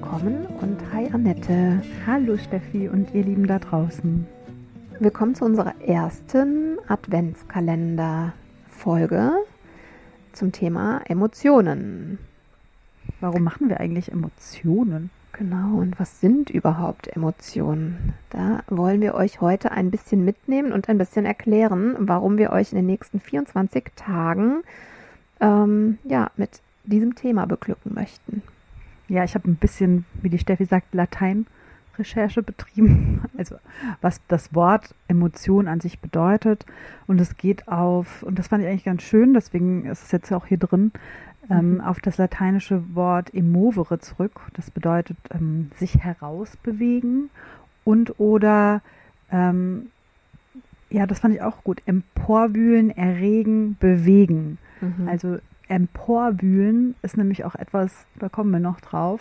willkommen und hi Annette. Hallo Steffi und ihr Lieben da draußen. Willkommen zu unserer ersten Adventskalender-Folge zum Thema Emotionen. Warum machen wir eigentlich Emotionen? Genau, und was sind überhaupt Emotionen? Da wollen wir euch heute ein bisschen mitnehmen und ein bisschen erklären, warum wir euch in den nächsten 24 Tagen ähm, ja, mit diesem Thema beglücken möchten. Ja, ich habe ein bisschen, wie die Steffi sagt, Latein-Recherche betrieben. Also was das Wort Emotion an sich bedeutet. Und es geht auf, und das fand ich eigentlich ganz schön, deswegen ist es jetzt auch hier drin, ähm, Mhm. auf das lateinische Wort emovere zurück. Das bedeutet ähm, sich herausbewegen und oder ähm, ja, das fand ich auch gut. Emporwühlen, erregen, bewegen. Mhm. Also emporwühlen ist nämlich auch etwas, da kommen wir noch drauf,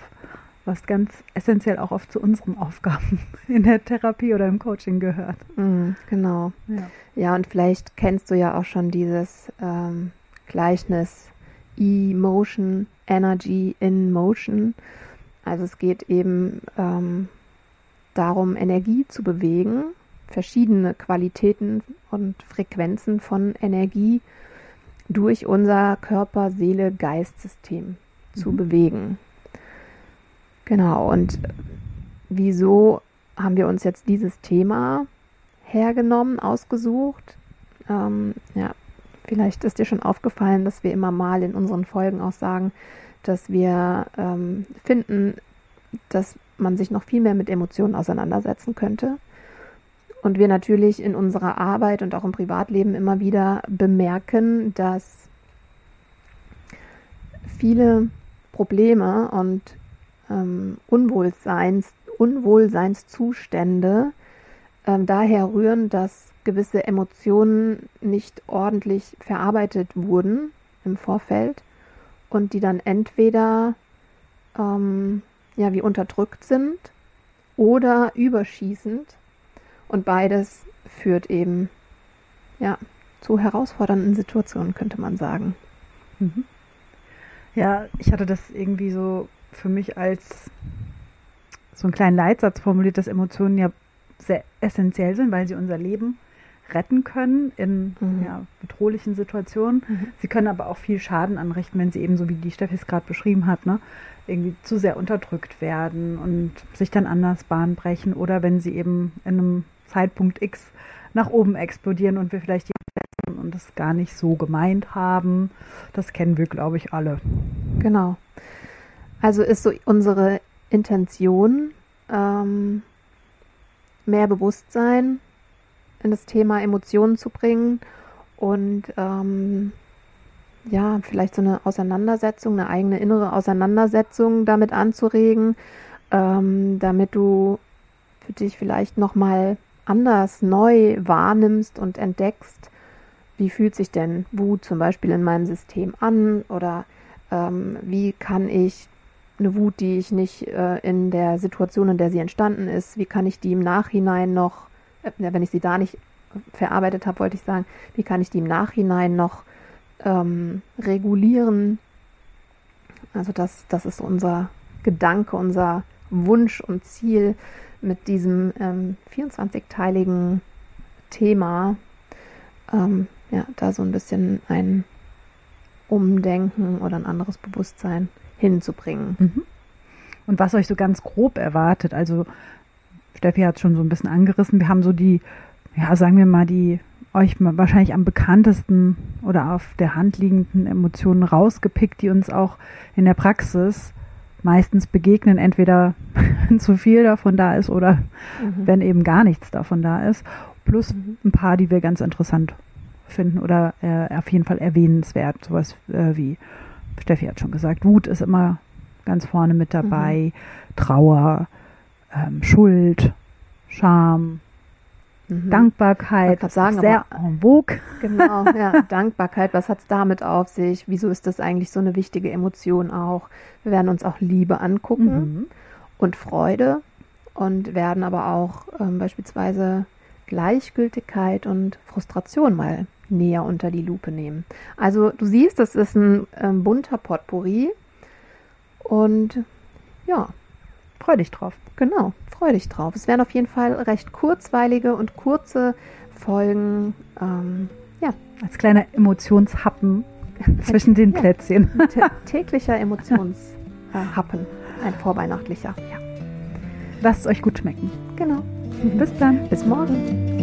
was ganz essentiell auch oft zu unseren Aufgaben in der Therapie oder im Coaching gehört. Mhm, genau. Ja. Ja, und vielleicht kennst du ja auch schon dieses ähm, Gleichnis Emotion, Energy in Motion. Also es geht eben ähm, darum, Energie zu bewegen, verschiedene Qualitäten und Frequenzen von Energie durch unser Körper-Seele-Geist-System zu Mhm. bewegen. Genau, und wieso haben wir uns jetzt dieses Thema hergenommen, ausgesucht? Ähm, ja, vielleicht ist dir schon aufgefallen, dass wir immer mal in unseren Folgen auch sagen, dass wir ähm, finden, dass man sich noch viel mehr mit Emotionen auseinandersetzen könnte. Und wir natürlich in unserer Arbeit und auch im Privatleben immer wieder bemerken, dass viele Probleme und ähm, Unwohlseins, Unwohlseinszustände ähm, daher rühren, dass gewisse Emotionen nicht ordentlich verarbeitet wurden im Vorfeld und die dann entweder ähm, ja wie unterdrückt sind oder überschießend und beides führt eben ja zu herausfordernden Situationen könnte man sagen. Mhm. Ja, ich hatte das irgendwie so für mich als so einen kleinen Leitsatz formuliert, dass Emotionen ja sehr essentiell sind, weil sie unser Leben retten können in Mhm. ja, bedrohlichen Situationen. Mhm. Sie können aber auch viel Schaden anrichten, wenn sie eben, so wie die Steffi es gerade beschrieben hat, ne, irgendwie zu sehr unterdrückt werden und sich dann anders Bahn brechen oder wenn sie eben in einem Zeitpunkt X nach oben explodieren und wir vielleicht die und das gar nicht so gemeint haben. Das kennen wir, glaube ich, alle. Genau. Also ist so unsere Intention, ähm, mehr Bewusstsein in das Thema Emotionen zu bringen und ähm, ja, vielleicht so eine Auseinandersetzung, eine eigene innere Auseinandersetzung damit anzuregen, ähm, damit du für dich vielleicht nochmal anders neu wahrnimmst und entdeckst, wie fühlt sich denn Wut zum Beispiel in meinem System an oder ähm, wie kann ich eine Wut, die ich nicht äh, in der Situation, in der sie entstanden ist, wie kann ich die im Nachhinein noch, äh, wenn ich sie da nicht verarbeitet habe, wollte ich sagen, wie kann ich die im Nachhinein noch ähm, regulieren? Also das, das ist unser Gedanke, unser Wunsch und Ziel mit diesem ähm, 24-teiligen Thema, ähm, ja, da so ein bisschen ein Umdenken oder ein anderes Bewusstsein hinzubringen. Mhm. Und was euch so ganz grob erwartet, also Steffi hat schon so ein bisschen angerissen, wir haben so die, ja, sagen wir mal, die euch wahrscheinlich am bekanntesten oder auf der Hand liegenden Emotionen rausgepickt, die uns auch in der Praxis meistens begegnen, entweder wenn zu viel davon da ist oder Mhm. wenn eben gar nichts davon da ist, plus Mhm. ein paar, die wir ganz interessant finden oder äh, auf jeden Fall erwähnenswert, sowas äh, wie Steffi hat schon gesagt, Wut ist immer ganz vorne mit dabei, Trauer, ähm, Schuld, Scham, Mhm. Dankbarkeit, sagen, sehr en vogue. Genau, ja, Dankbarkeit, was hat's damit auf sich? Wieso ist das eigentlich so eine wichtige Emotion auch? Wir werden uns auch Liebe angucken Mhm. und Freude und werden aber auch ähm, beispielsweise Gleichgültigkeit und Frustration mal näher unter die Lupe nehmen. Also du siehst, das ist ein ähm, bunter Potpourri und ja, Freu dich drauf. Genau, freu dich drauf. Es werden auf jeden Fall recht kurzweilige und kurze Folgen. Ähm, ja, Als kleiner Emotionshappen zwischen den Ja. Plätzchen. tä- täglicher Emotionshappen. Happen. Ein vorweihnachtlicher. Ja, Lasst es euch gut schmecken. genau. Bis dann. Bis morgen.